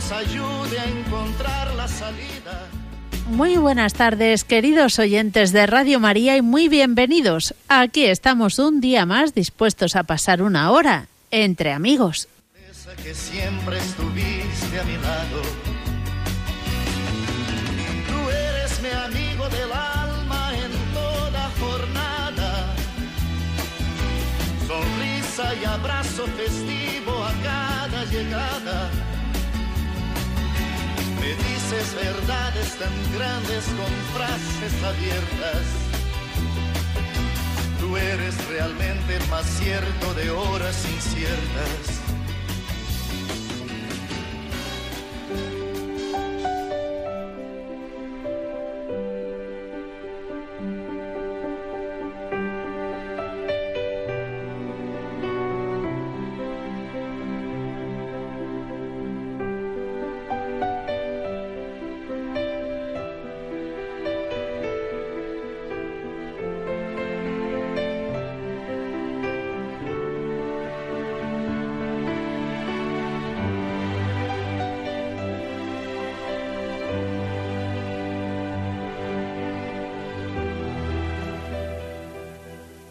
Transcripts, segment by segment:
Nos ayude a encontrar la salida. Muy buenas tardes, queridos oyentes de Radio María, y muy bienvenidos. Aquí estamos un día más dispuestos a pasar una hora entre amigos. Esa que siempre estuviste a mi lado. Tú eres mi amigo del alma en toda jornada. Sonrisa y abrazo festivo a cada llegada. Me dices verdades tan grandes con frases abiertas. Tú eres realmente más cierto de horas inciertas.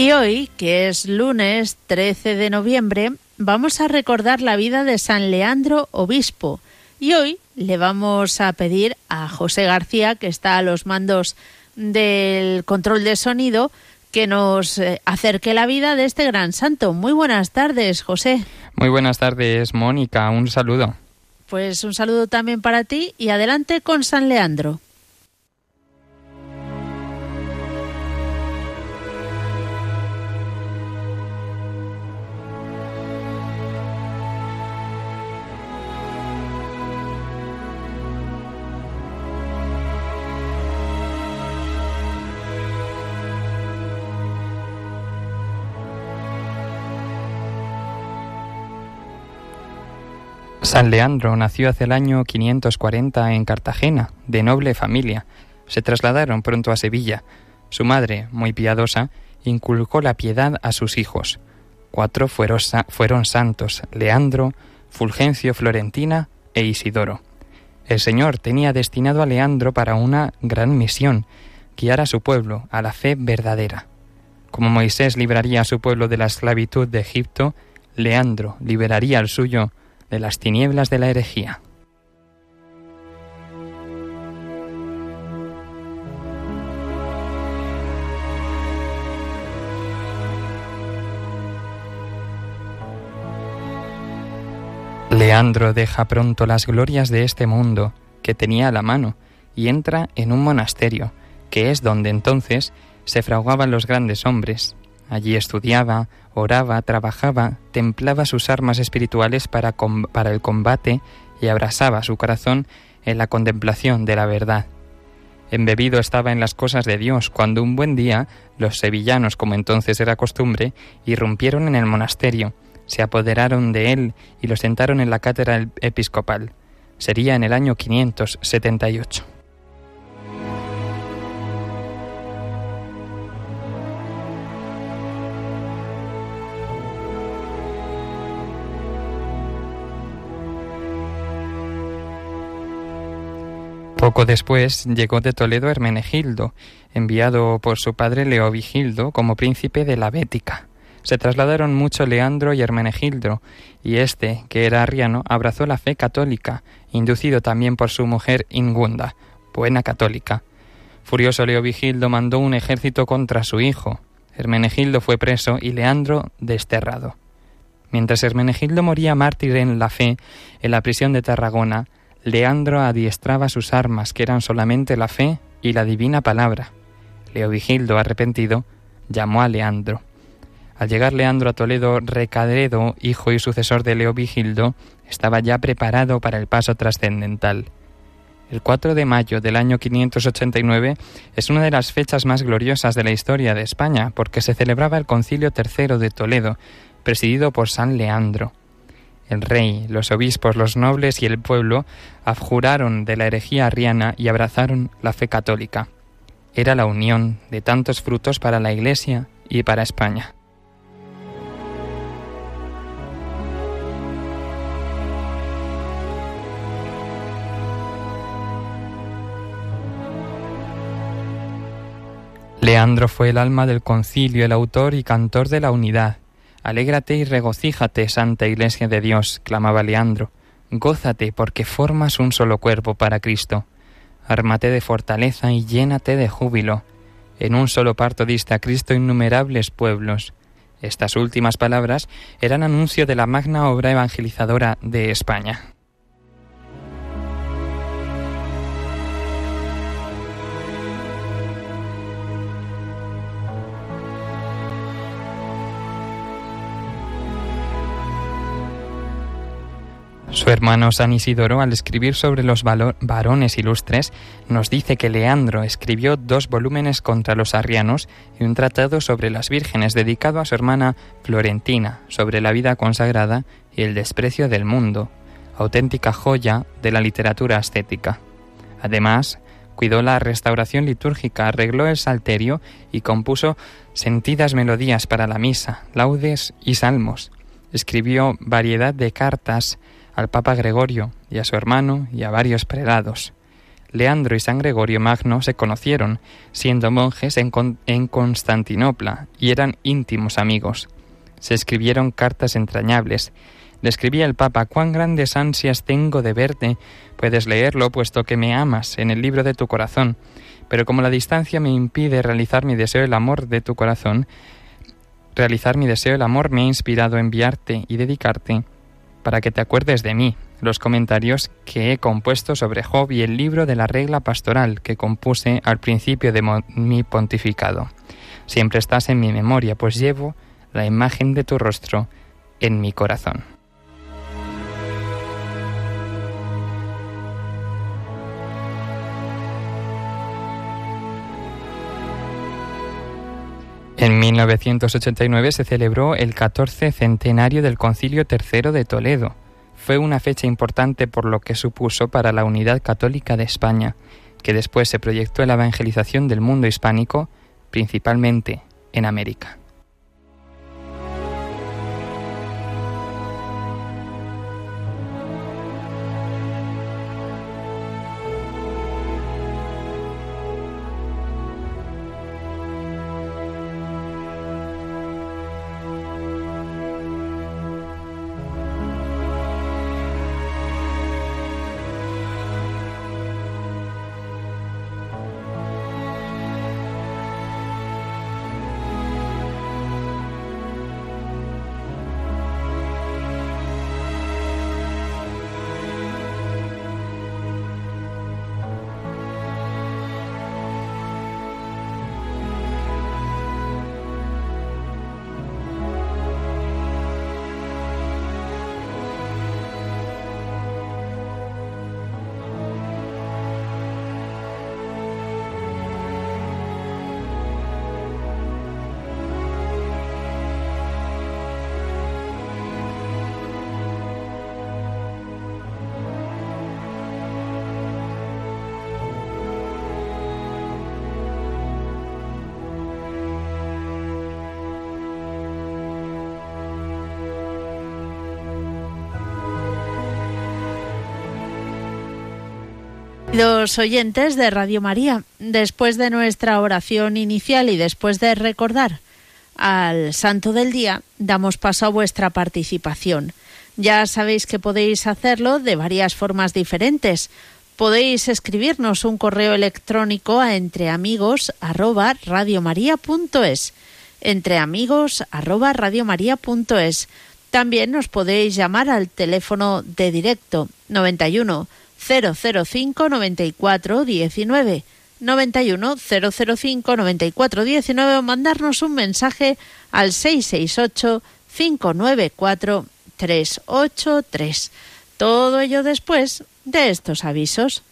Y hoy, que es lunes 13 de noviembre, vamos a recordar la vida de San Leandro Obispo. Y hoy le vamos a pedir a José García, que está a los mandos del control de sonido, que nos eh, acerque la vida de este gran santo. Muy buenas tardes, José. Muy buenas tardes, Mónica. Un saludo. Pues un saludo también para ti y adelante con San Leandro. San Leandro nació hace el año 540 en Cartagena, de noble familia. Se trasladaron pronto a Sevilla. Su madre, muy piadosa, inculcó la piedad a sus hijos. Cuatro fueron, fueron santos, Leandro, Fulgencio, Florentina e Isidoro. El Señor tenía destinado a Leandro para una gran misión, guiar a su pueblo a la fe verdadera. Como Moisés libraría a su pueblo de la esclavitud de Egipto, Leandro liberaría al suyo de las tinieblas de la herejía. Leandro deja pronto las glorias de este mundo que tenía a la mano y entra en un monasterio, que es donde entonces se fraguaban los grandes hombres. Allí estudiaba, oraba, trabajaba, templaba sus armas espirituales para, el combate y abrasaba su corazón en la contemplación de la verdad. Embebido estaba en las cosas de Dios cuando un buen día los sevillanos, como entonces era costumbre, irrumpieron en el monasterio, se apoderaron de él y lo sentaron en la cátedra episcopal. Sería en el año 578. Poco después llegó de Toledo Hermenegildo, enviado por su padre Leovigildo como príncipe de la Bética. Se trasladaron mucho Leandro y Hermenegildo, y éste, que era arriano, abrazó la fe católica, inducido también por su mujer Ingunda, buena católica. Furioso Leovigildo mandó un ejército contra su hijo. Hermenegildo fue preso y Leandro desterrado. Mientras Hermenegildo moría mártir en la fe en la prisión de Tarragona, Leandro adiestraba sus armas, que eran solamente la fe y la divina palabra. Leovigildo, arrepentido, llamó a Leandro. Al llegar Leandro a Toledo, Recadredo, hijo y sucesor de Leovigildo, estaba ya preparado para el paso trascendental. El 4 de mayo del año 589 es una de las fechas más gloriosas de la historia de España, porque se celebraba el Concilio III de Toledo, presidido por San Leandro. El rey, los obispos, los nobles y el pueblo abjuraron de la herejía arriana y abrazaron la fe católica. Era la unión de tantos frutos para la Iglesia y para España. Leandro fue el alma del concilio, el autor y cantor de la unidad. Alégrate y regocíjate, Santa Iglesia de Dios, clamaba Leandro. Gózate porque formas un solo cuerpo para Cristo. Ármate de fortaleza y llénate de júbilo. En un solo parto diste a Cristo innumerables pueblos. Estas últimas palabras eran anuncio de la magna obra evangelizadora de España. Su hermano San Isidoro, al escribir sobre los varones ilustres, nos dice que Leandro escribió dos volúmenes contra los arrianos y un tratado sobre las vírgenes dedicado a su hermana Florentina, sobre la vida consagrada y el desprecio del mundo, auténtica joya de la literatura ascética. Además, cuidó la restauración litúrgica, arregló el salterio y compuso sentidas melodías para la misa, laudes y salmos. Escribió variedad de cartas al Papa Gregorio y a su hermano y a varios prelados. Leandro y San Gregorio Magno se conocieron, siendo monjes en, Constantinopla, y eran íntimos amigos. Se escribieron cartas entrañables. Le escribía el Papa, cuán grandes ansias tengo de verte. Puedes leerlo, puesto que me amas, en el libro de tu corazón. Pero como la distancia me impide realizar mi deseo el amor de tu corazón, realizar mi deseo el amor me ha inspirado a enviarte y dedicarte para que te acuerdes de mí, los comentarios que he compuesto sobre Job y el libro de la regla pastoral que compuse al principio de mi pontificado. Siempre estás en mi memoria, pues llevo la imagen de tu rostro en mi corazón. En 1989 se celebró el 14 centenario del Concilio III de Toledo. Fue una fecha importante por lo que supuso para la unidad católica de España, que después se proyectó en la evangelización del mundo hispánico, principalmente en América. Los oyentes de Radio María, después de nuestra oración inicial y después de recordar al Santo del Día, damos paso a vuestra participación. Ya sabéis que podéis hacerlo de varias formas diferentes. Podéis escribirnos un correo electrónico a entreamigos@radiomaria.es, entreamigos@radiomaria.es. También nos podéis llamar al teléfono de directo 91 005 94 19 91 005 94 19 o mandarnos un mensaje al 668 594 383. Todo ello después de estos avisos.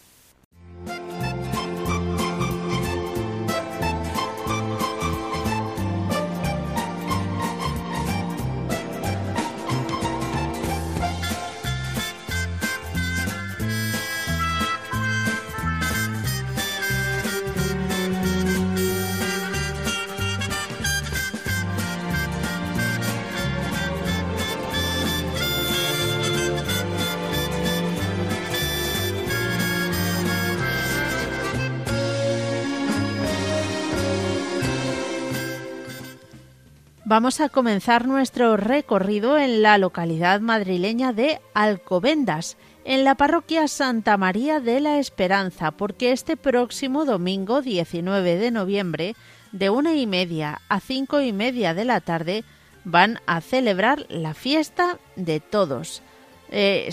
Vamos a comenzar nuestro recorrido en la localidad madrileña de Alcobendas, en la parroquia Santa María de la Esperanza, porque este próximo domingo 19 de noviembre, de una y media a cinco y media de la tarde, van a celebrar la fiesta de todos. Eh,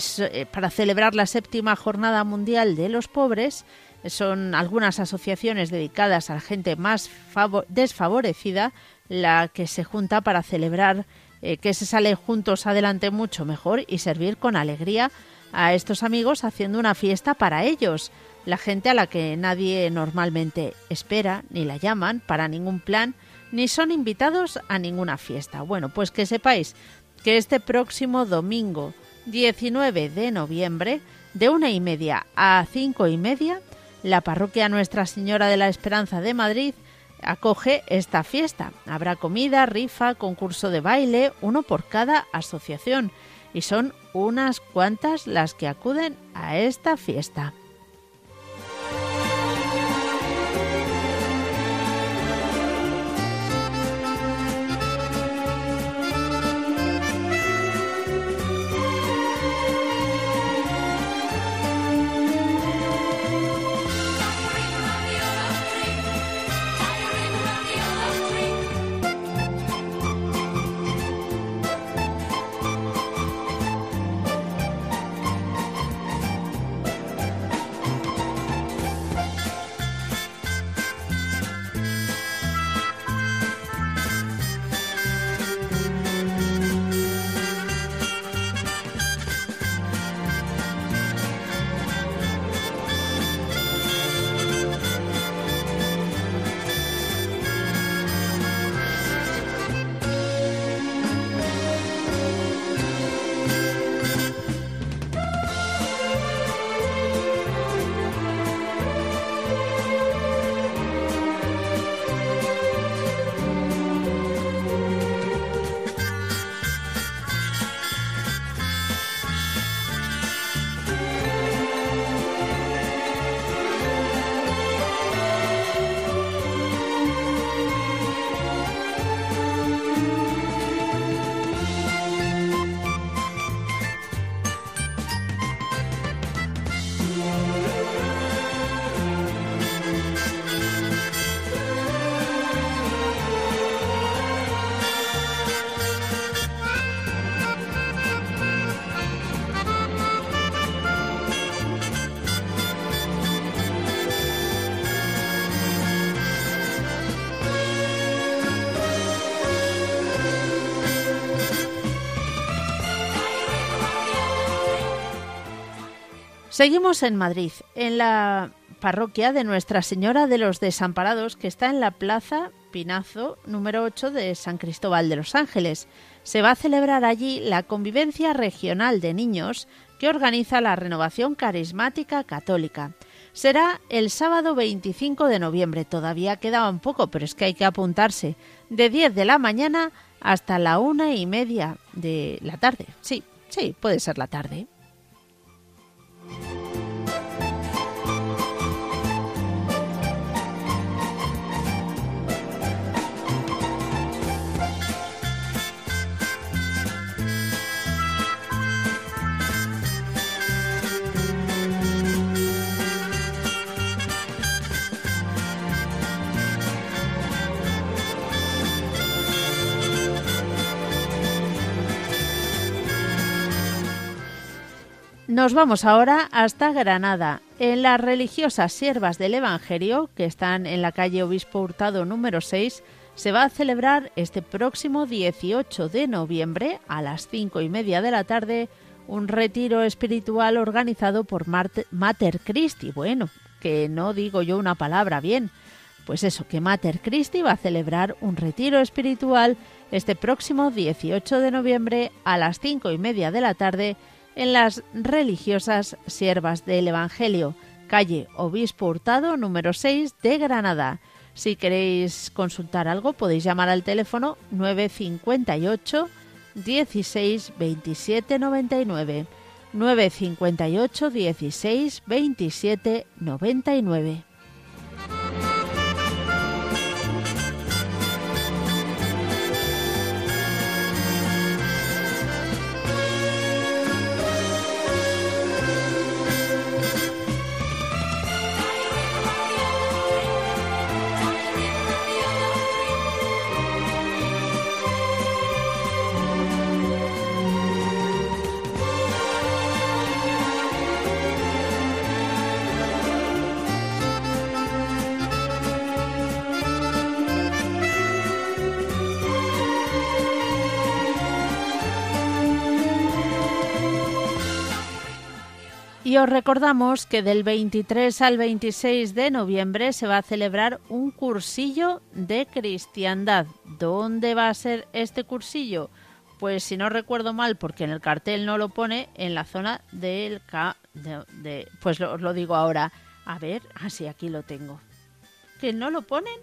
para celebrar la séptima jornada mundial de los pobres, son algunas asociaciones dedicadas a la gente más desfavorecida la que se junta para celebrar eh, que se sale juntos adelante mucho mejor y servir con alegría a estos amigos haciendo una fiesta para ellos, la gente a la que nadie normalmente espera ni la llaman para ningún plan ni son invitados a ninguna fiesta. Bueno, pues que sepáis que este próximo domingo 19 de noviembre de una y media a cinco y media la parroquia Nuestra Señora de la Esperanza de Madrid acoge esta fiesta. Habrá comida, rifa, concurso de baile, uno por cada asociación. Y son unas cuantas las que acuden a esta fiesta. Seguimos en Madrid, en la parroquia de Nuestra Señora de los Desamparados, que está en la Plaza Pinazo número 8 de San Cristóbal de los Ángeles. Se va a celebrar allí la convivencia regional de niños que organiza la Renovación Carismática Católica. Será el sábado 25 de noviembre, todavía queda un poco, pero es que hay que apuntarse, de 10 de la mañana hasta la una y media de la tarde. Sí, sí, puede ser la tarde. Nos vamos ahora hasta Granada. En las religiosas siervas del Evangelio, que están en la calle Obispo Hurtado número 6, se va a celebrar este próximo 18 de noviembre a las cinco y media de la tarde un retiro espiritual organizado por Mater Christi. Bueno, que no digo yo una palabra bien. Pues eso, que Mater Christi va a celebrar un retiro espiritual este próximo 18 de noviembre a las cinco y media de la tarde en las religiosas siervas del Evangelio, calle Obispo Hurtado número 6 de Granada. Si queréis consultar algo podéis llamar al teléfono 958 16 27 99 958 16 27 99 Y os recordamos que del 23 al 26 de noviembre se va a celebrar un cursillo de cristiandad. ¿Dónde va a ser este cursillo? Pues si no recuerdo mal, porque en el cartel no lo pone, en la zona del... de, pues os lo digo ahora. A ver, así ah, aquí lo tengo. ¿Que no lo ponen?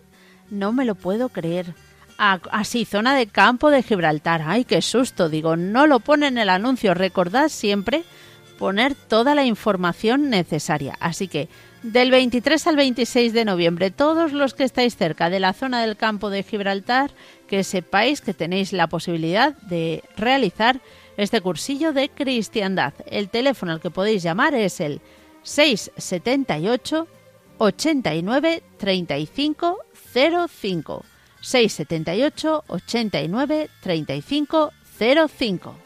No me lo puedo creer. Así, ah, zona de campo de Gibraltar. Ay, qué susto. Digo, no lo ponen en el anuncio. Recordad siempre poner toda la información necesaria. Así que del 23 al 26 de noviembre, todos los que estáis cerca de la zona del campo de Gibraltar, que sepáis que tenéis la posibilidad de realizar este cursillo de cristiandad. El teléfono al que podéis llamar es el 678 89 35 05. 678 89 35 05.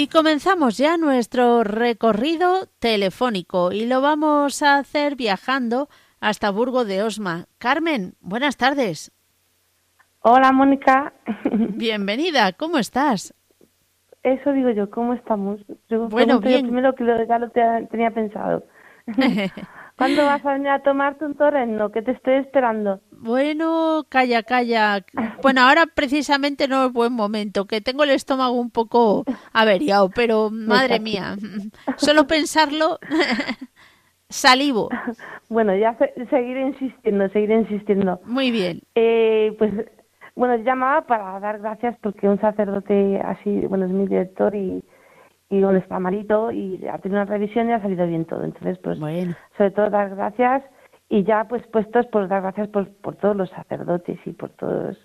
Y comenzamos ya nuestro recorrido telefónico y lo vamos a hacer viajando hasta Burgo de Osma. Carmen, buenas tardes. Hola, Mónica. Bienvenida, ¿cómo estás? Eso digo yo, ¿cómo estamos? bueno, bien. primero que ya lo tenía pensado. ¿Cuándo vas a venir a tomarte un torreno? Que te estoy esperando. Bueno, calla, calla. Bueno, ahora precisamente no es buen momento, que tengo el estómago un poco averiado, pero madre mía, solo pensarlo, salivo. Bueno, ya seguiré insistiendo, seguiré insistiendo. Muy bien. Eh, pues, bueno, llamaba para dar gracias porque un sacerdote así, bueno, es mi director y y donde está Marito y ha tenido una revisión y ha salido bien todo. Entonces, pues, sobre todo dar gracias y ya pues puestos por dar gracias por, por todos los sacerdotes y por todos,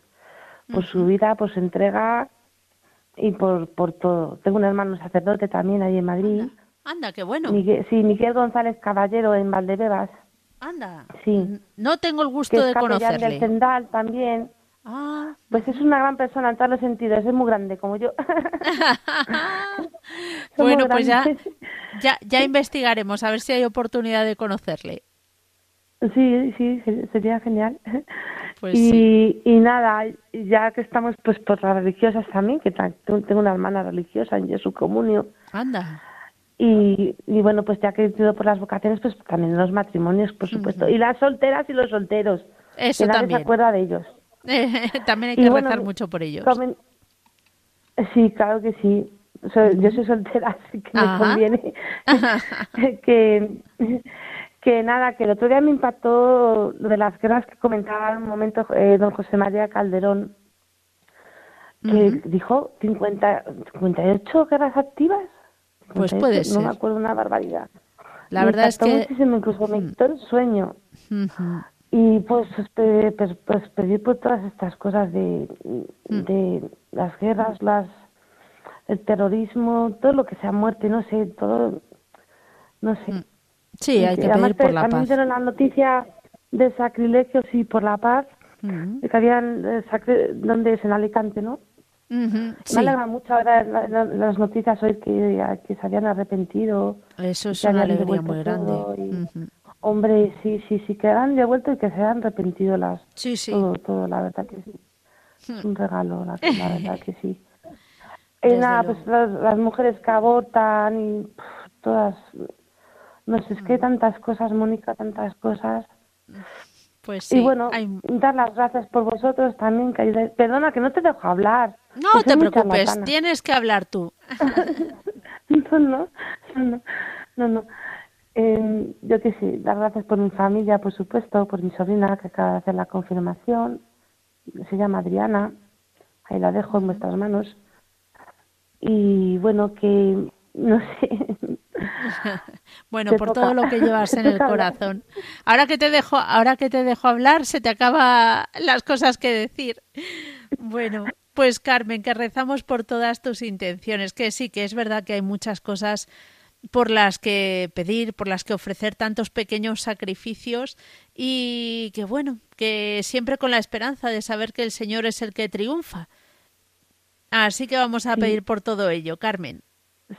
por su vida, por su entrega y por, por todo. Tengo un hermano sacerdote también ahí en Madrid Anda, qué bueno. sí, Miguel González Caballero en Valdebebas. Anda. Sí. No tengo el gusto de conocerle. del Sendal también. Ah. Pues es una gran persona en todos los sentidos, es muy grande como yo. bueno, pues ya, ya, ya investigaremos a ver si hay oportunidad de conocerle. Sí, sí, sería genial. Pues y, y nada, ya que estamos pues por las religiosas también, que tengo una hermana religiosa en Jesús Comunio. Anda. Y, y bueno, pues ya que he ido por las vocaciones, pues también los matrimonios, por supuesto. Y las solteras y los solteros. Eso también. se acuerda de ellos. también hay que rezar mucho por ellos. Sí, claro que sí. yo soy soltera, así que me conviene que que nada, que el otro día me impactó lo de las guerras que comentaba en un momento eh, don José María Calderón, que dijo 50, 58 guerras activas. Pues puede ser. No me acuerdo una barbaridad. La verdad es que... muchísimo, incluso me quitó el sueño. Y pues, pues, pues, pedir por todas estas cosas de, de las guerras, las el terrorismo, todo lo que sea muerte, no sé, todo, no sé. Sí, hay que pedir por la también paz. También la noticia de sacrilegios y por la paz, que habían, eh, donde es en Alicante, ¿no? Me alegra mucho ahora las noticias hoy que, que se habían arrepentido. Eso es una alegría muy grande. Hombre, sí, sí, sí, que han devuelto y que se han arrepentido las. Sí, sí. Todo, todo, la verdad que sí. Es un regalo, la, verdad que sí. Y nada, pues las, mujeres que abortan y todas no sé, es que hay mm. tantas cosas, Mónica, tantas cosas. Pues sí. Y bueno, dar las gracias por vosotros también, que Perdona, que no te dejo hablar. No te preocupes, tienes que hablar tú. no, no, no, no. no. Eh, yo que sí, dar gracias por mi familia, por supuesto, por mi sobrina que acaba de hacer la confirmación. Se llama Adriana. Ahí la dejo en vuestras manos. Y bueno, que no sé, bueno, por todo lo que llevas en el corazón. Ahora que te dejo, ahora que te dejo hablar, se te acaba las cosas que decir. Bueno, pues Carmen, que rezamos por todas tus intenciones, que sí, que es verdad que hay muchas cosas por las que pedir, por las que ofrecer tantos pequeños sacrificios y que bueno, que siempre con la esperanza de saber que el Señor es el que triunfa. Así que vamos a pedir por todo ello, Carmen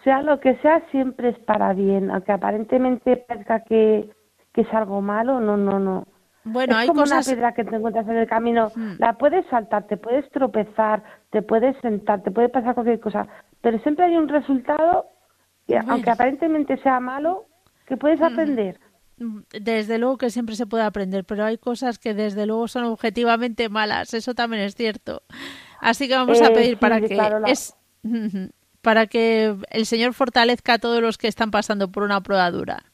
sea lo que sea, siempre es para bien, aunque aparentemente parezca que, que es algo malo, no, no, no. Bueno, es hay como cosas... una piedra que te encuentras en el camino, hmm. la puedes saltar, te puedes tropezar, te puedes sentar, te puede pasar cualquier cosa, pero siempre hay un resultado, que, aunque aparentemente sea malo, que puedes hmm. aprender. Desde luego que siempre se puede aprender, pero hay cosas que desde luego son objetivamente malas, eso también es cierto. Así que vamos a eh, pedir para que es para que el Señor fortalezca a todos los que están pasando por una prueba dura.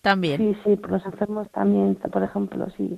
También. Sí, sí, por los enfermos también, por ejemplo, sí.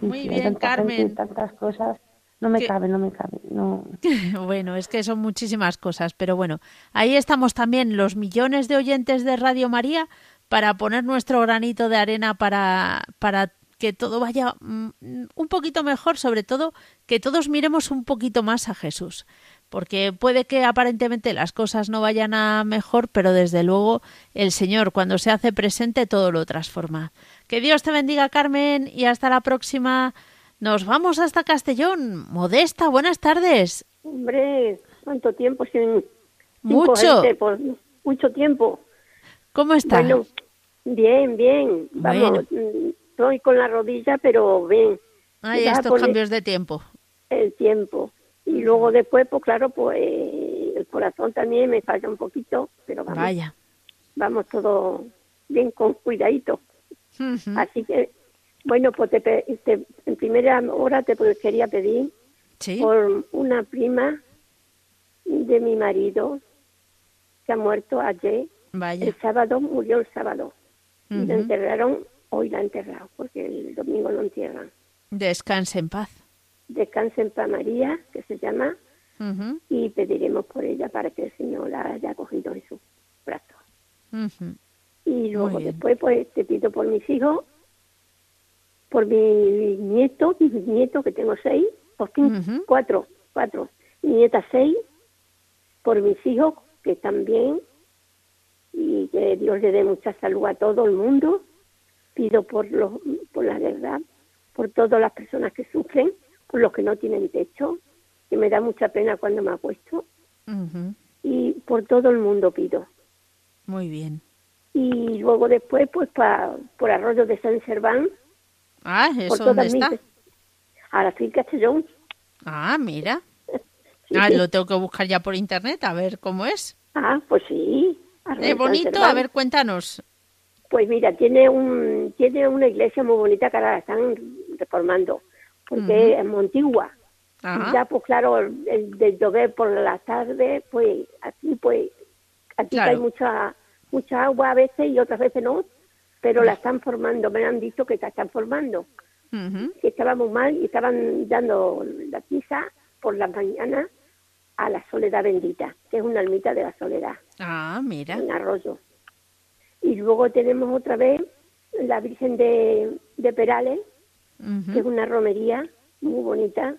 Muy bien, Carmen. tantas cosas. No me cabe, no me cabe. No. bueno, es que son muchísimas cosas, pero bueno, ahí estamos también los millones de oyentes de Radio María para poner nuestro granito de arena para, para que todo vaya mm, un poquito mejor, sobre todo que todos miremos un poquito más a Jesús, porque puede que aparentemente las cosas no vayan a mejor, pero desde luego el Señor cuando se hace presente todo lo transforma. Que Dios te bendiga Carmen y hasta la próxima. Nos vamos hasta Castellón. Modesta, buenas tardes. Hombre, ¿cuánto tiempo sin... Mucho. mucho tiempo. ¿Cómo estás? Bueno, bien, bien. Vamos, mm, estoy con la rodilla, pero bien. Hay estos cambios de tiempo. El tiempo. Y luego después, pues claro, pues el corazón también me falla un poquito, pero vamos. Vaya. Vamos todo bien con cuidadito. Así que, bueno, pues te, en primera hora te quería pedir por una prima de mi marido que ha muerto ayer. Vaya. El sábado, murió el sábado. Y la enterraron, hoy la han enterrado, porque el domingo lo entierran. Descanse en paz descansen para María, que se llama, y pediremos por ella para que el Señor la haya cogido en su brazos. Y luego después pues te pido por mis hijos, por mi nieto, mi nieto que tengo seis, por fin, cuatro, cuatro, mi nieta seis, por mis hijos que también, y que Dios le dé mucha salud a todo el mundo. Pido por, los, por la verdad, por todas las personas que sufren, por los que no tienen techo, que me da mucha pena cuando me acuesto. Y por todo el mundo pido. Muy bien. Y luego después, pues, pa, por Arroyo de San Serván. Ah, ¿eso dónde está? A la finca Chellón. Ah, mira. Ah, lo tengo que buscar ya por internet a ver cómo es. Ah, pues sí. Es bonito, a ver, cuéntanos. Pues mira, tiene un tiene una iglesia muy bonita que ahora la están reformando, porque es montigua. Ya, pues claro, el, de llover por la tarde, pues aquí, pues, aquí hay mucha mucha agua a veces y otras veces no, pero la están formando, me han dicho que la están formando. Que estábamos mal y estaban dando la tiza por la mañana a la Soledad Bendita, que es una almita de la Soledad. Ah, mira. En Arroyo. Y luego tenemos otra vez la Virgen de, Perales, que es una romería muy bonita.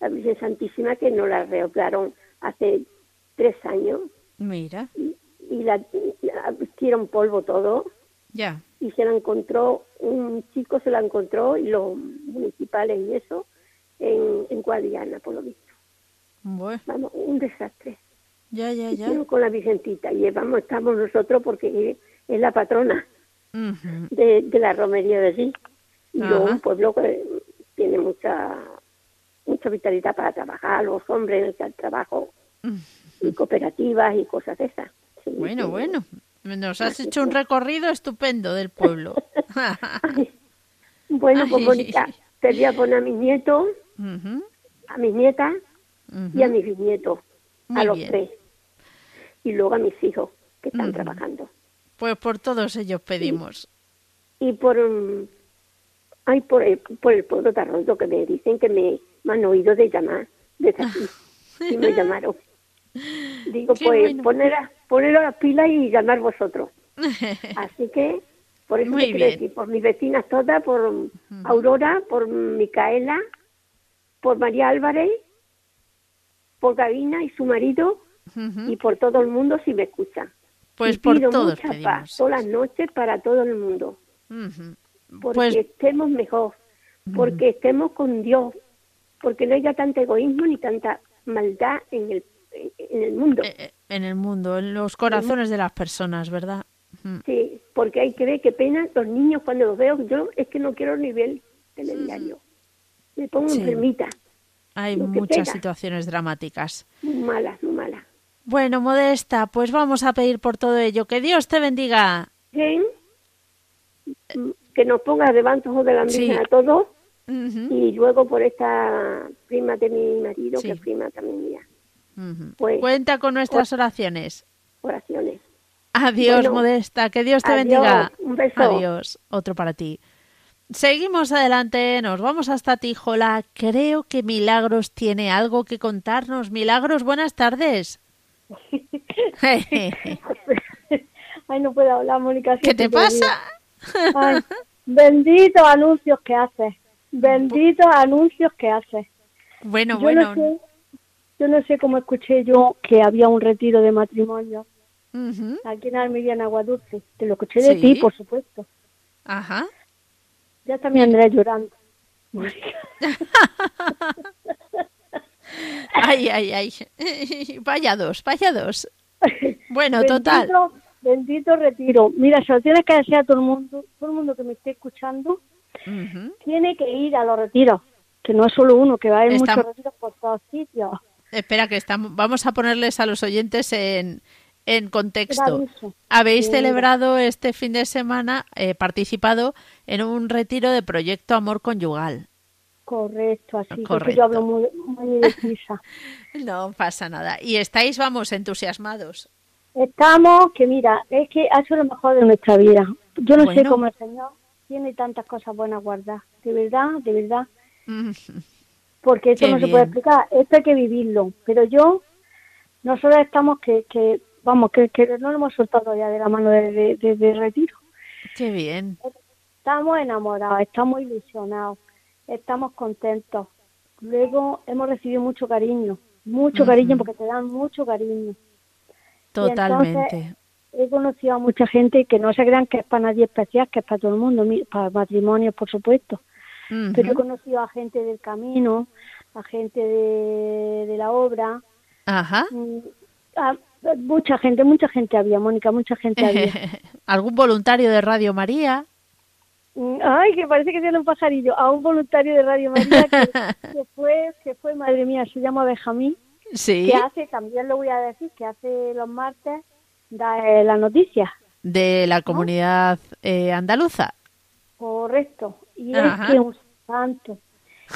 La Virgen Santísima que nos la reoperaron hace tres años. Mira. Y, la, la polvo todo. Ya. Y se la encontró, un chico se la encontró, y los municipales y eso, en, en Guadiana, por lo visto. Vamos, un desastre. Ya, ya, ya. Con la Vicentita. Y vamos, estamos nosotros porque es la patrona de, la romería de allí. Y luego un pueblo que tiene mucha mucha vitalidad para trabajar, los hombres en el trabajo, y cooperativas y cosas de esas. bueno, bueno. Nos has hecho un recorrido estupendo del pueblo. bueno, pues bonita. Quería poner a mis nietos, a mis nietas, y a mis bisnietos, a los tres. Y luego a mis hijos que están trabajando. Pues por todos ellos pedimos. Y, por um, ay, por el, por el pueblo de que me dicen que me, han oído de llamar desde aquí. y me llamaron. Digo, pues poner, a, poner a las pilas y llamar vosotros. Así que, por eso me decir, por mis vecinas todas, por Aurora, por Micaela, por María Álvarez por Gavina y su marido y por todo el mundo si me escuchan. Pues por todos mucha paz todas las noches para todo el mundo. Porque pues estemos mejor, porque estemos con Dios, porque no haya tanto egoísmo ni tanta maldad en el, en el mundo. Eh, eh, en el mundo, en los corazones de las personas, ¿verdad? Sí, porque hay que ver qué pena los niños cuando los veo, yo es que no quiero ni ver telediario. Me pongo enfermita. Hay muchas situaciones dramáticas. Muy malas, muy malas. Bueno, Modesta, pues vamos a pedir por todo ello. Que Dios te bendiga. Bien. Que nos ponga de bantos de la a todos. Y luego por esta prima de mi marido, que es prima también mía. Pues Cuenta con nuestras oraciones. Oraciones. Adiós, Modesta. Que Dios te bendiga. Un beso. Adiós. Otro para ti. Seguimos adelante, nos vamos hasta Tijola. Creo que Milagros tiene algo que contarnos. Milagros, buenas tardes. Ay, no puedo hablar, Mónica. ¿Qué te pasa? Benditos anuncios que haces. Benditos anuncios que haces. Bueno, bueno. yo no sé cómo escuché yo que había un retiro de matrimonio aquí en Almería, en Aguadulce. Te lo escuché de ti, por supuesto. Ajá. Ya también Andrea llorando. ay, ay, ay. Vaya dos, vaya dos. Bueno, total. Bendito retiro. Mira, se lo tienes que decir a todo el mundo, todo el mundo que me esté escuchando, tiene que ir a los retiros, que no es solo uno, que va a haber muchos retiros por todos sitios. Espera, que estamos, vamos a ponerles a los oyentes en, en contexto, habéis celebrado este fin de semana, eh, participado en un retiro de Proyecto Amor Conyugal. Correcto, así que yo hablo muy, muy deprisa. no pasa nada. Y estáis, vamos, entusiasmados. Estamos, que mira, es que ha sido lo mejor de nuestra vida. Yo no sé cómo el Señor tiene tantas cosas buenas guardadas. De verdad, de verdad. Porque esto no se puede explicar. Esto hay que vivirlo. Pero yo, nosotros estamos que, que vamos, que, no lo hemos soltado ya de la mano de, de, retiro. Qué bien. Estamos enamorados, estamos ilusionados, estamos contentos. Luego hemos recibido mucho cariño, mucho cariño porque te dan mucho cariño. Totalmente. he conocido a mucha gente que no se crean que es para nadie especial, que es para todo el mundo, para matrimonios, por supuesto. Pero he conocido a gente del camino, a gente de, la obra. Ajá. Mm, mucha gente, mucha gente había, Mónica, mucha gente había. ¿Algún voluntario de Radio María? Mm, ay, que parece que tiene un pajarillo. A un voluntario de Radio María que, fue, que fue, madre mía, se llama Benjamín. Sí. Que hace, también lo voy a decir, que hace los martes da eh, la noticia. De la comunidad eh, andaluza. Correcto. Y es que un santo.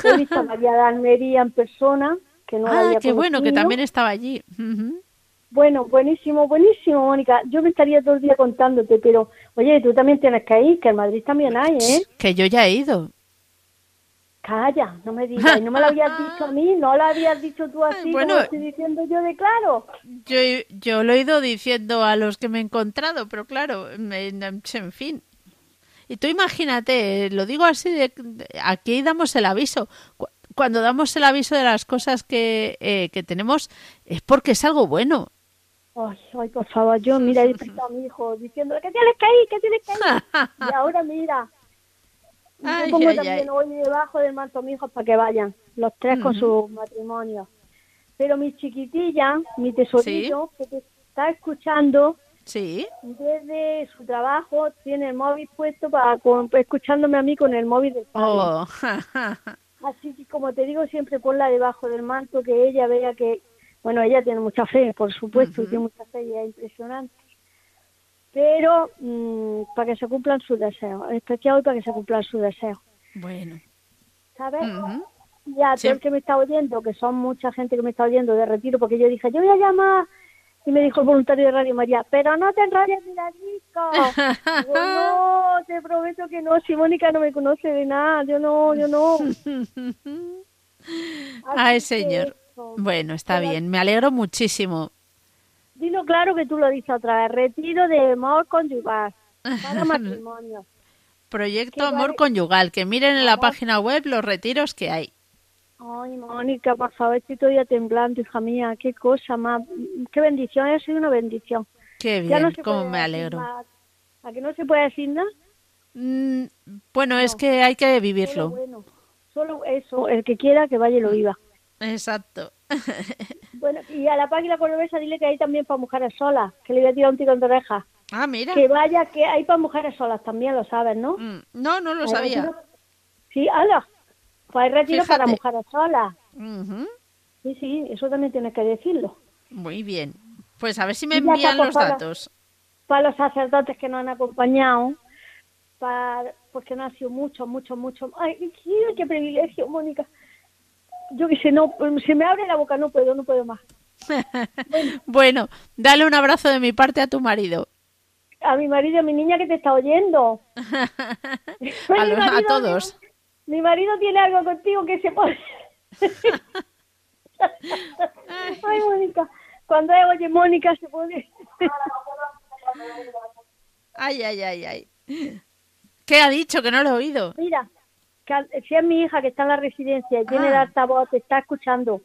He visto a María de Almería en persona, que no ah, había qué bueno, que también estaba allí. Bueno, buenísimo, buenísimo, Mónica. Yo me estaría todo el día contándote, pero oye, tú también tienes que ir, que en Madrid también hay, ¿eh? Que yo ya he ido. Calla, no me digas, no me lo habías dicho a mí, no lo habías dicho tú así bueno, como estoy diciendo yo de claro. Yo, yo lo he ido diciendo a los que me he encontrado, pero claro, en fin. Y tú imagínate, lo digo así, de, aquí damos el aviso. Cuando damos el aviso de las cosas que, eh, que tenemos es porque es algo bueno. Ay, ay, por favor, yo mira, he a mi hijo diciendo que tienes que ir, que tienes que ir. y ahora mira, yo pongo también hoy debajo del manto a mi hijo para que vayan, los tres con su matrimonio. Pero mi chiquitilla, mi tesorito, que te está escuchando, Sí. Desde su trabajo tiene el móvil puesto para escuchándome a mí con el móvil del padre. Oh. Así que como te digo siempre ponla debajo del manto que ella vea que bueno ella tiene mucha fe por supuesto tiene mucha fe y es impresionante pero mm, para que se cumplan sus deseos especial hoy para que se cumplan sus deseos bueno. Sabes ya todo el que me está oyendo que son mucha gente que me está oyendo de retiro porque yo dije yo voy a llamar y me dijo el voluntario de Radio María, pero no te enrolles, mira, no, te prometo que no, si Mónica no me conoce de nada, yo no, yo no. Ay, señor. Bueno, está bien, me alegro muchísimo. Dilo claro que tú lo dices otra vez, retiro de amor conyugal para matrimonio. Proyecto Amor Conyugal, que miren en la página web los retiros que hay. Ay, Mónica, por favor, estoy todavía temblando, hija mía. Qué cosa más. Qué bendición, ha sido una bendición. Qué bien, cómo me alegro. ¿A que no se puede decir nada? Mm, bueno, es que hay que vivirlo. bueno, solo eso, el que quiera que vaya y lo viva. Exacto. bueno, y a la página cordobesa dile que hay también para mujeres solas, que le voy a tirar un tiro de oreja. Ah, mira. Que vaya, que hay para mujeres solas también, lo sabes, ¿no? Mm, no, no lo sabía. Sí, hala, pues hay retiro para mujeres solas. Sí, sí, eso también tienes que decirlo. Muy bien. Pues a ver si me envían los datos. Para los sacerdotes que nos han acompañado, para, pues que no ha sido mucho, mucho, mucho. Ay, qué privilegio, Mónica. Yo que sé, no, se me abre la boca, no puedo, no puedo más. bueno. dale un abrazo de mi parte a tu marido. A mi marido, a mi niña que te está oyendo. a, a todos mi marido tiene algo contigo que se pone... Ay, Mónica, cuando oye Mónica se pone... ay, ay, ay, ay. ¿Qué ha dicho? Que no lo he oído. Mira, si es mi hija que está en la residencia y tiene el ah. altavoz, te está escuchando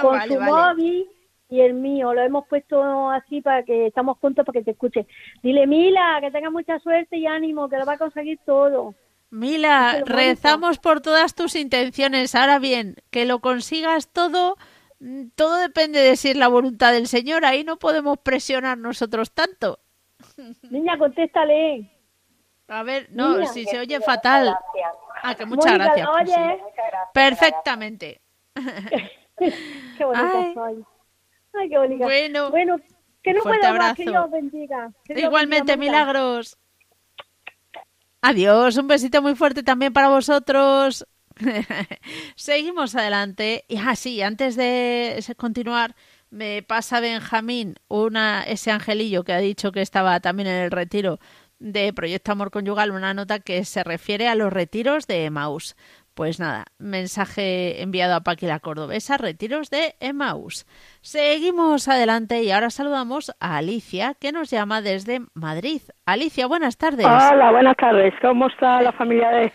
con su móvil y el mío. Lo hemos puesto así para que estamos juntos para que te escuche. Dile, Mila, que tenga mucha suerte y ánimo, que lo va a conseguir todo. Mila, rezamos por todas tus intenciones. Ahora bien, que lo consigas todo, mm, todo depende de si es la voluntad del Señor. Ahí no podemos presionar nosotros tanto. Niña, contéstale. A ver, no, si se oye fatal. Ah, que muchas gracias. Pues oye. Perfectamente. qué bonita soy. Ay, qué bonita. Bueno, bueno que no pueda más, que Dios bendiga. Igualmente, milagros. Adiós, un besito muy fuerte también para vosotros. Seguimos adelante. Y así, ah, antes de continuar, me pasa Benjamín una, ese angelillo que ha dicho que estaba también en el retiro de Proyecto Amor Conyugal, una nota que se refiere a los retiros de Emaús. Pues nada, mensaje enviado a Paqui la Cordobesa, retiros de Emaús. Seguimos adelante y ahora saludamos a Alicia, que nos llama desde Madrid. Alicia, buenas tardes. Hola, buenas tardes. ¿Cómo está la familia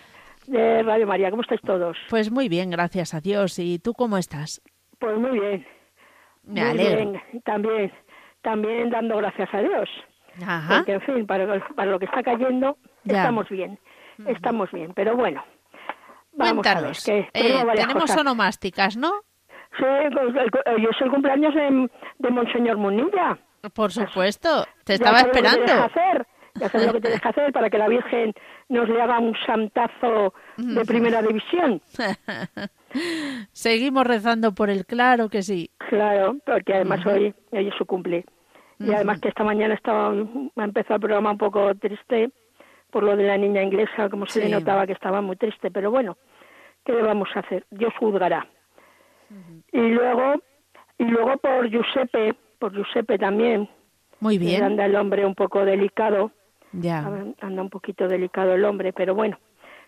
de, Radio María? ¿Cómo estáis todos? Pues muy bien, gracias a Dios. ¿Y tú cómo estás? Pues muy bien. Me alegro. También, también dando gracias a Dios. Porque, en fin, para, para lo que está cayendo, estamos bien. Estamos bien, pero bueno. Vamos a ver, que eh, tenemos onomásticas, ¿no? Sí, pues, yo soy el cumpleaños de, de Monseñor Munilla. Por supuesto, te estaba esperando. Ya sabes lo que tienes que hacer para que la Virgen nos le haga un santazo de primera división. Seguimos rezando por el claro que sí. Claro, porque además hoy, hoy es su cumple. Y además que esta mañana estaba, ha empezado el programa un poco triste por lo de la niña inglesa, como se le notaba que estaba muy triste, pero bueno, ¿qué le vamos a hacer? Dios juzgará. Y luego, y luego por Giuseppe, por Giuseppe también. Muy bien. Anda el hombre un poco delicado. Ya. Anda un poquito delicado el hombre, pero bueno,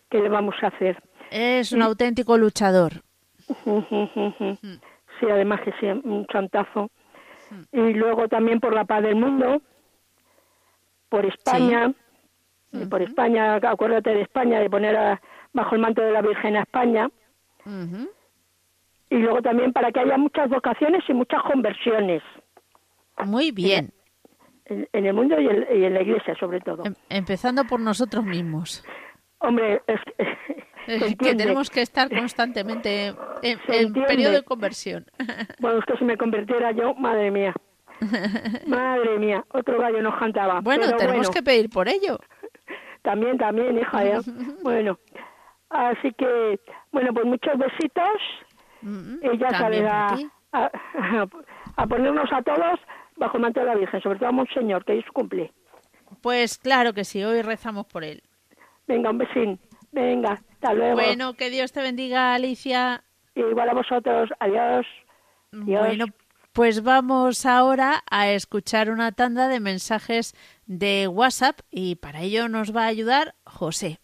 ¿qué le vamos a hacer? Es un auténtico luchador. sí, además que sí, un chantazo. Y luego también por la paz del mundo, por España, por España, acuérdate de España, de poner bajo el manto de la Virgen a España. Y luego también para que haya muchas vocaciones y muchas conversiones. Muy bien. En, el mundo y en, la iglesia, sobre todo. Em, empezando por nosotros mismos. Hombre, es, que tenemos que estar constantemente en, periodo de conversión. Bueno, es que si me convirtiera yo, madre mía. Madre mía, otro gallo nos cantaba. Bueno, tenemos que pedir por ello. También, también, hija, ya. bueno, así que, bueno, pues muchos besitos. y ya sabes, a, a, ponernos a todos bajo el manto de la Virgen, sobre todo a Monseñor, que hoy su cumple. Pues claro que sí, hoy rezamos por él. Venga, un besín. Venga, hasta luego. Bueno, que Dios te bendiga, Alicia. Igual a vosotros. Adiós. Bueno, pues vamos ahora a escuchar una tanda de mensajes de WhatsApp y para ello nos va a ayudar José.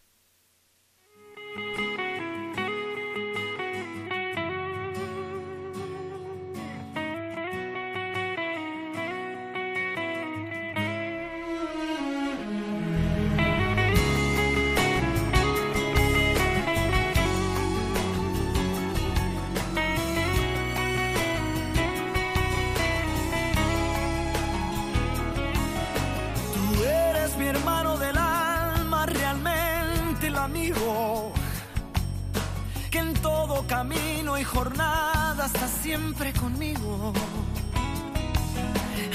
Siempre conmigo.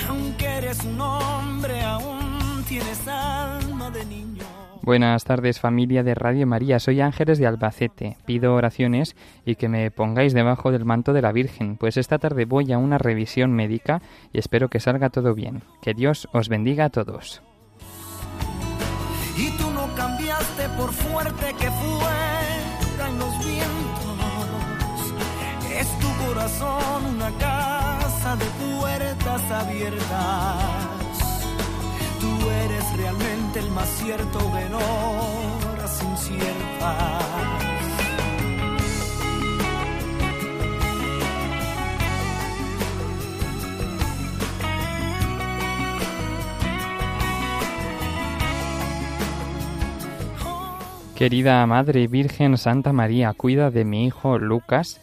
Aunque eres un hombre, aún tienes alma de niño. Buenas tardes familia de Radio María, soy Ángeles de Albacete. Pido oraciones y que me pongáis debajo del manto de la Virgen, pues esta tarde voy a una revisión médica y espero que salga todo bien. Que Dios os bendiga a todos. Y tú no cambiaste por fuerte que corazón una casa de puertas abiertas. Tú eres realmente el más cierto de horas inciertas. Querida Madre Virgen Santa María, cuida de mi hijo Lucas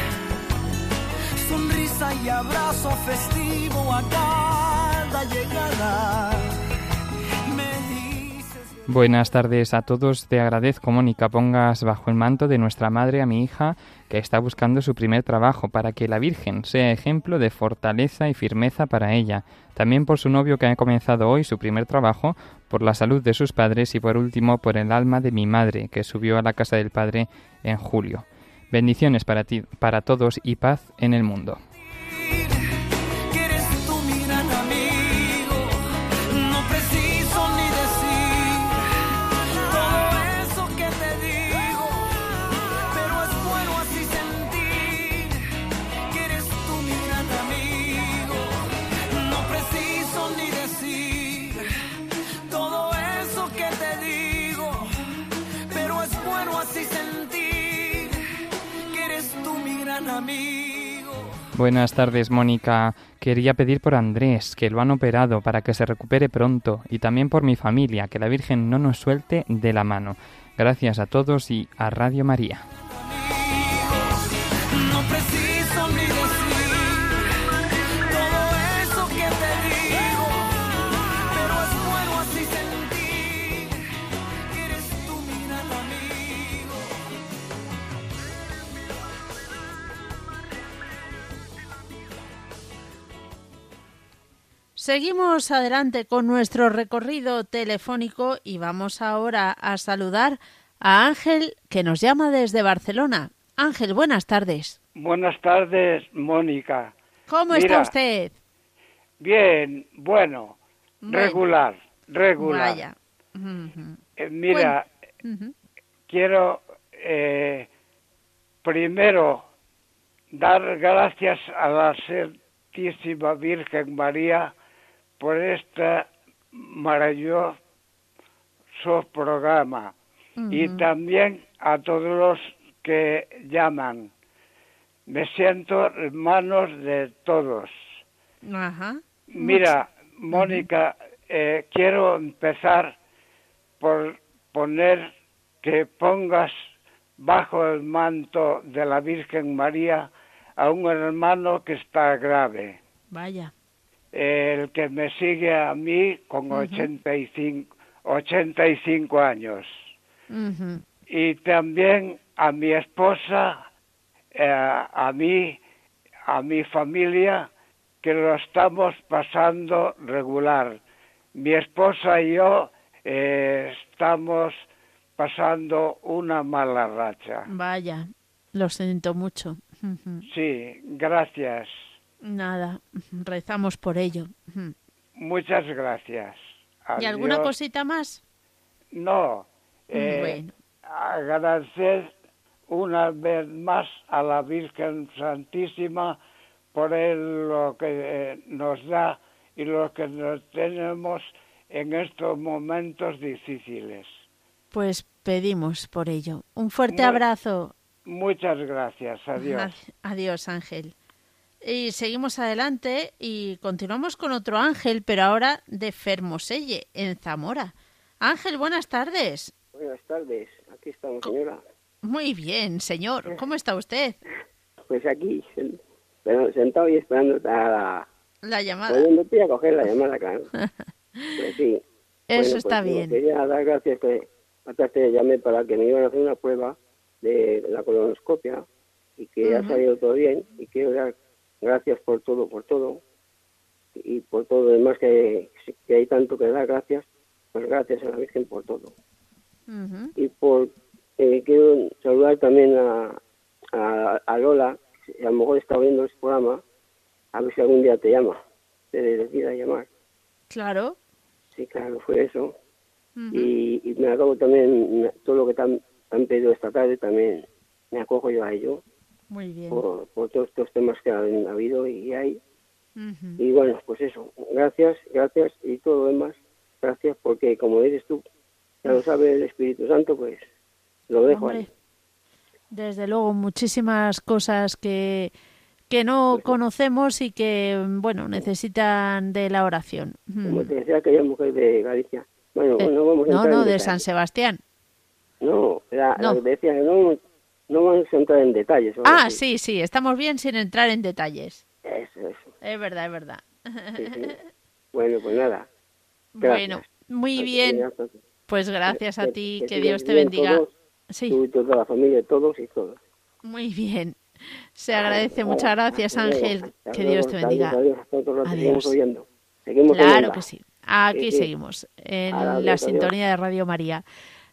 Buenas tardes a todos. Te agradezco, Mónica, pongas bajo el manto de nuestra madre a mi hija que está buscando su primer trabajo para que la Virgen sea ejemplo de fortaleza y firmeza para ella. También por su novio que ha comenzado hoy su primer trabajo, por la salud de sus padres y por último por el alma de mi madre que subió a la casa del Padre en julio. Bendiciones para ti, para todos y paz en el mundo. Buenas tardes, Mónica. Quería pedir por Andrés, que lo han operado para que se recupere pronto, y también por mi familia, que la Virgen no nos suelte de la mano. Gracias a todos y a Radio María. Seguimos adelante con nuestro recorrido telefónico y vamos ahora a saludar a Ángel que nos llama desde Barcelona. Ángel, buenas tardes. Buenas tardes, Mónica. ¿Cómo está usted? Bien, bueno, regular, regular. Vaya. Eh, mira, quiero eh, primero dar gracias a la Santísima Virgen María por este maravilloso programa y también a todos los que llaman. Me siento hermanos de todos. Mira, Mónica, eh, quiero empezar por poner que pongas bajo el manto de la Virgen María a un hermano que está grave. Vaya el que me sigue a mí con 85, 85 años. Y también a mi esposa, eh, a mí, a mi familia, que lo estamos pasando regular. Mi esposa y yo eh, estamos pasando una mala racha. Vaya, lo siento mucho. Sí, gracias. Nada, rezamos por ello. Muchas gracias. ¿Y alguna cosita más? No. Eh, bueno. Agradecer una vez más a la Virgen Santísima por lo que eh, nos da y lo que nos tenemos en estos momentos difíciles. Pues pedimos por ello. Un fuerte abrazo. Muchas gracias. Adiós. Adiós, Ángel. Y seguimos adelante y continuamos con otro Ángel, pero ahora de Fermoselle, en Zamora. Ángel, buenas tardes. Buenas tardes, aquí estamos, señora. Muy bien, señor. ¿Cómo está usted? Pues aquí, sentado y esperando a la, llamada. a coger la llamada, claro. pues sí. Eso está pues, bien. Quería dar gracias que hasta te llamé para que me iban a hacer una prueba de la colonoscopia y que ha salido todo bien y quiero dar gracias por todo, por todo, y por todo lo demás que, que hay tanto que dar gracias, pues gracias a la Virgen por todo. Y por, eh, quiero saludar también a, a, Lola, a lo mejor está viendo este programa, a ver si algún día te llama, te decida llamar. Claro. Sí, claro, fue eso. y, y, me acabo también, todo lo que te han, han pedido esta tarde, también me acojo yo a ello. Muy bien. Por, todos estos temas que han habido y hay. Y bueno, pues eso, gracias, gracias y todo lo demás, gracias porque como dices tú, ya lo sabe el Espíritu Santo, pues lo dejo ahí. Desde luego, muchísimas cosas que, que no pues conocemos y que, bueno, necesitan de la oración. Como te decía aquella mujer de Galicia. Bueno, eh, no vamos a No, no, de San Sebastián. No, que no no vamos a entrar en detalles. Ah, sí, sí, estamos bien sin entrar en detalles. Eso, eso. Es verdad, es verdad. Bueno, pues nada. Bueno, muy bien. Pues gracias a ti, que, Dios te bendiga. sí. Tú y toda la familia, todos y todos. Muy bien. Se agradece. Muchas gracias, Ángel. Que Dios te bendiga. Adiós. Seguimos claro que sí. Aquí seguimos, en la sintonía de Radio María.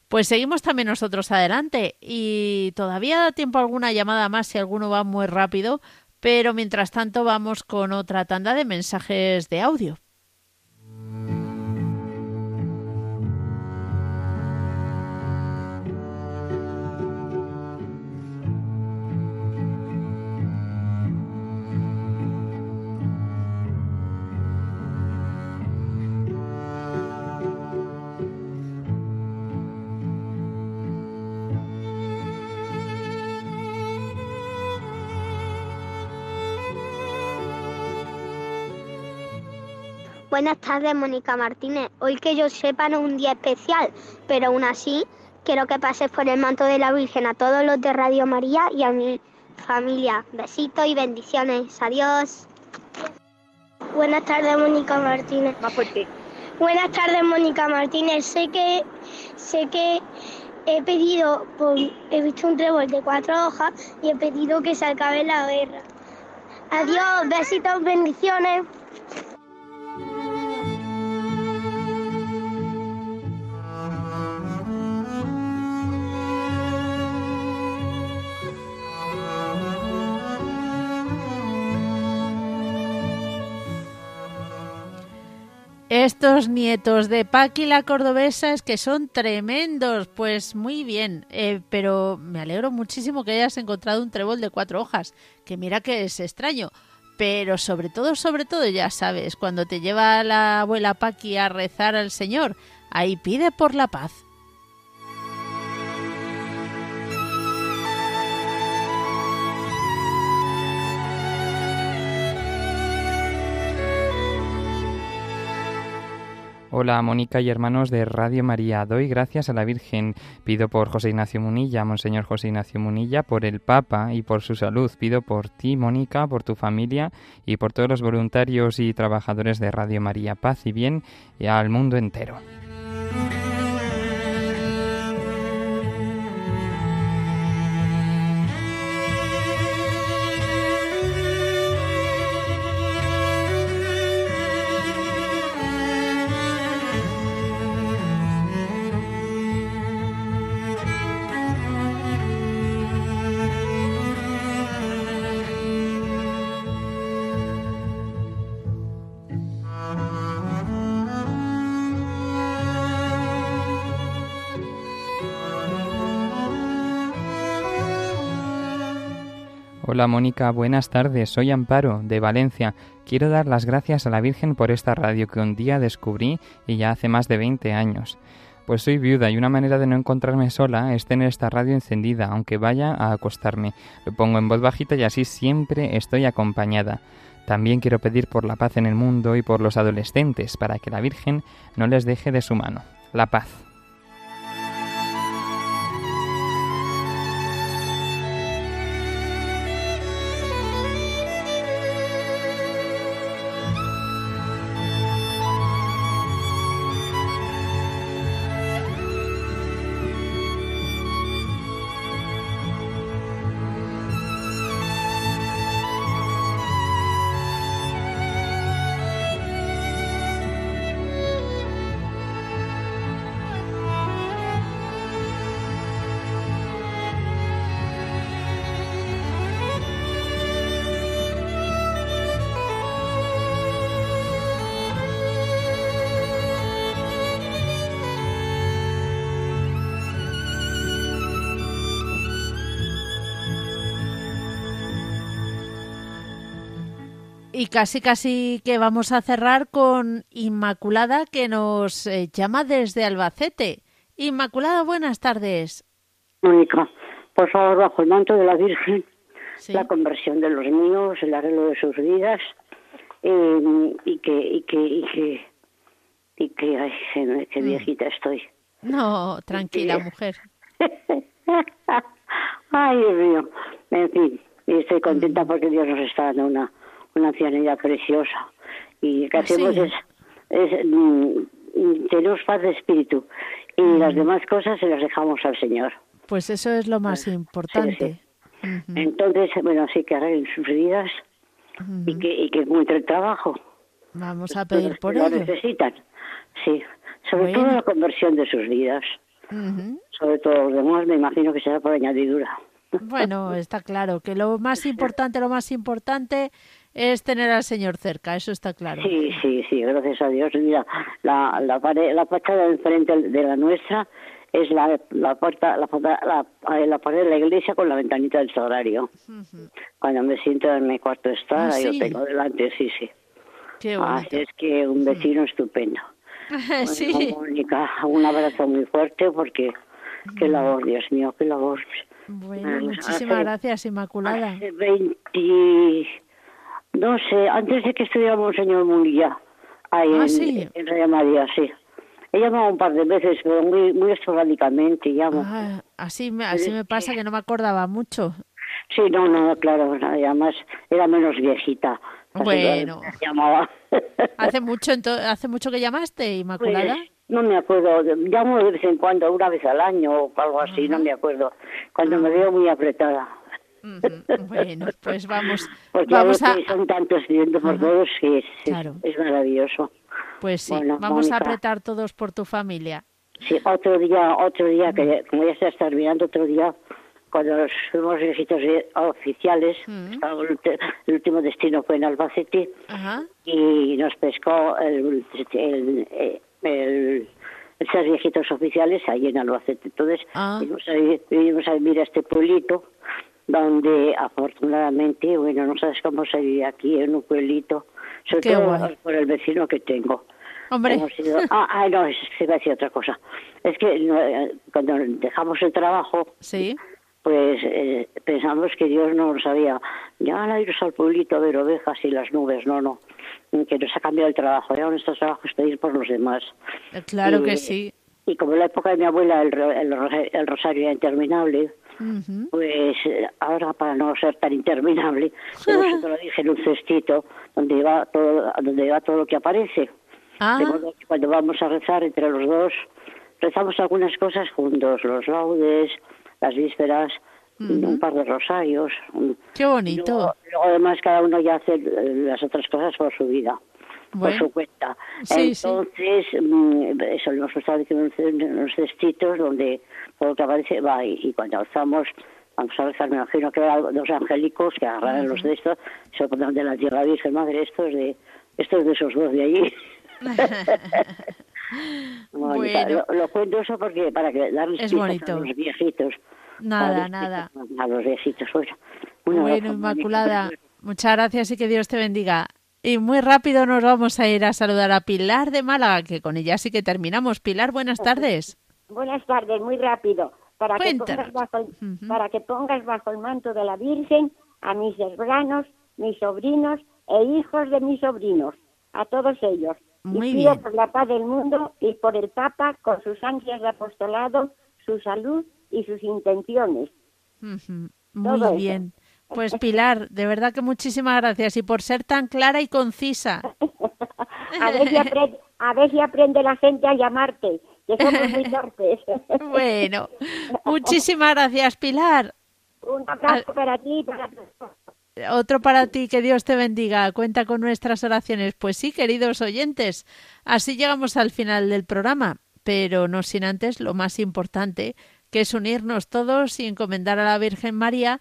Pues seguimos también nosotros adelante y todavía da tiempo a alguna llamada más si alguno va muy rápido, pero mientras tanto vamos con otra tanda de mensajes de audio. Buenas tardes, Mónica Martínez. Hoy que yo sepa no es un día especial, pero aún así quiero que pases por el manto de la Virgen a todos los de Radio María y a mi familia. Besitos y bendiciones. Adiós. Buenas tardes, Mónica Martínez. Más fuerte. Buenas tardes, Mónica Martínez. Sé que sé que he pedido, he visto un trébol de cuatro hojas y he pedido que se acabe la guerra. Adiós, besitos, bendiciones. Estos nietos de Paqui la cordobesa es que son tremendos. Pues muy bien, eh, pero me alegro muchísimo que hayas encontrado un trébol de cuatro hojas, que mira que es extraño. Pero sobre todo, sobre todo, ya sabes, cuando te lleva la abuela Paqui a rezar al Señor, ahí pide por la paz. Hola Mónica y hermanos de Radio María. Doy gracias a la Virgen. Pido por José Ignacio Munilla, Monseñor José Ignacio Munilla, por el Papa y por su salud. Pido por ti, Mónica, por tu familia y por todos los voluntarios y trabajadores de Radio María. Paz y bien y al mundo entero. Hola Mónica, buenas tardes. Soy Amparo, de Valencia. Quiero dar las gracias a la Virgen por esta radio que un día descubrí y ya hace más de 20 años. Pues soy viuda y una manera de no encontrarme sola es tener esta radio encendida, aunque vaya a acostarme. Lo pongo en voz bajita y así siempre estoy acompañada. También quiero pedir por la paz en el mundo y por los adolescentes, para que la Virgen no les deje de su mano. La paz. Y casi, casi que vamos a cerrar con Inmaculada, que nos eh, llama desde Albacete. Inmaculada, buenas tardes. Mónica, por favor, bajo el manto de la Virgen, la conversión de los míos, el arreglo de sus vidas, eh, y que, y que, y que, y que, ay, qué mm. viejita estoy. No, tranquila, mujer. ay, Dios mío. En fin, estoy contenta mm. porque Dios nos está dando una una ancianidad preciosa. Y que hacemos es, es mm, tenemos paz de espíritu y mm. las demás cosas se las dejamos al Señor. Pues eso es lo más importante. Entonces, bueno, sí que arreglen sus vidas y que y que encuentren trabajo. Vamos a pedir por ello. Lo necesitan, sí. Sobre todo la conversión de sus vidas. Sobre todo los demás, me imagino que será por añadidura. Bueno, está claro que lo más importante, lo más importante es tener al Señor cerca, eso está claro. Sí, sí, sí, gracias a Dios. Mira, la, la, pared, la fachada de enfrente de la nuestra es la, la puerta, la, la, la, pared de la iglesia con la ventanita del sagrario. Cuando me siento en mi cuarto estar, ah, yo tengo delante, sí, sí. Qué Así es que un vecino estupendo. sí. Mónica, un abrazo muy fuerte porque qué labor, Dios mío, qué labor. Bueno, muchísimas gracias, Inmaculada. Hace 20 no sé, antes de que estuviéramos señor Munilla, Ahí ah, en, sí. en Radio María, sí. He llamado un par de veces, pero muy, muy esporádicamente llamo. Ah, así me, así me pasa que no me acordaba mucho. Sí, no, no, claro, además era menos viejita. Bueno. Llamaba. ¿Hace mucho, ¿Hace mucho que llamaste, Inmaculada? Pues, no me acuerdo, llamo de vez en cuando, una vez al año o algo así, no me acuerdo. Cuando me veo muy apretada. Bueno, pues vamos, Porque vamos a... son tantos viviendo por todos que es, es, maravilloso. Pues sí, vamos a apretar todos por tu familia. Sí, otro día, otro día, que como ya se está terminando, otro día, cuando nos fuimos visitos oficiales, el, último destino fue en Albacete, y nos pescó el, el, el, ser viejitos oficiales ahí en Albacete. Entonces, ah. vimos, a, vivir a este pueblito donde afortunadamente, bueno, no sabes cómo se vive aquí en un pueblito, sobre todo por el vecino que tengo. Hombre. ah, no, se va a decir otra cosa. Es que eh, cuando dejamos el trabajo, ¿Sí? pues eh, pensamos que Dios no nos había, ya a irnos al pueblito a ver ovejas y las nubes, no, no, que nos ha cambiado el trabajo, ya nuestro trabajo es pedir por los demás. Eh, claro que sí. Y como en la época de mi abuela el, el rosario era interminable, pues eh, ahora para no ser tan interminable, pues lo dije en un cestito donde va todo, donde va todo lo que aparece. Ah. cuando vamos a rezar entre los dos, rezamos algunas cosas juntos, los laudes, las vísperas, un par de rosarios. Qué bonito. Luego, además cada uno ya hace eh, las otras cosas por su vida. Por su cuenta. Entonces, mm, eso hemos estado diciendo en unos cestitos donde todo lo que aparece va y, cuando alzamos, vamos a rezar, me imagino que eran dos angélicos que agarran los de estos, se de la tierra virgen, madre, estos de, estos de esos dos de allí. bueno, lo, cuento eso porque para que darles a los viejitos. Nada, nada. A los viejitos, bueno. bueno, Inmaculada, muchas gracias y que Dios te bendiga. Y muy rápido nos vamos a ir a saludar a Pilar de Málaga, que con ella sí que terminamos. Pilar, buenas tardes. Buenas tardes, muy rápido. Para que, pongas bajo el, para que pongas bajo el manto de la Virgen a mis hermanos, mis sobrinos e hijos de mis sobrinos, a todos ellos. Muy y pido por la paz del mundo y por el Papa con sus ansias de apostolado, su salud y sus intenciones. Muy bien. Pues Pilar, de verdad que muchísimas gracias y por ser tan clara y concisa. a, ver si aprende, a ver si aprende la gente a llamarte, que somos muy torpes. bueno, muchísimas gracias Pilar. Un abrazo para ti y para otro para ti, que Dios te bendiga. Cuenta con nuestras oraciones. Pues sí, queridos oyentes, así llegamos al final del programa, pero no sin antes lo más importante, que es unirnos todos y encomendar a la Virgen María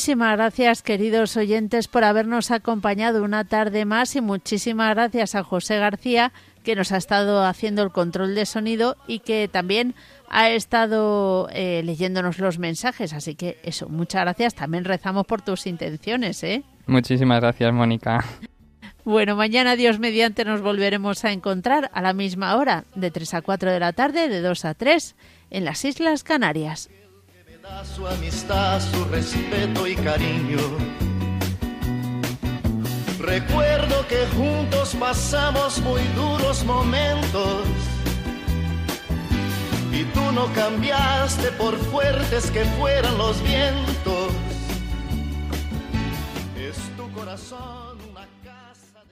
Muchísimas gracias, queridos oyentes, por habernos acompañado una tarde más y muchísimas gracias a José García, que nos ha estado haciendo el control de sonido y que también ha estado eh, leyéndonos los mensajes. Así que eso, muchas gracias. También rezamos por tus intenciones, ¿eh? Muchísimas gracias, Mónica. Bueno, mañana Dios mediante nos volveremos a encontrar a la misma hora, de 3 a 4 de la tarde, de 2 a 3, en las Islas Canarias su amistad, su respeto y cariño. Recuerdo que juntos pasamos muy duros momentos y tú no cambiaste por fuertes que fueran los vientos. Es tu corazón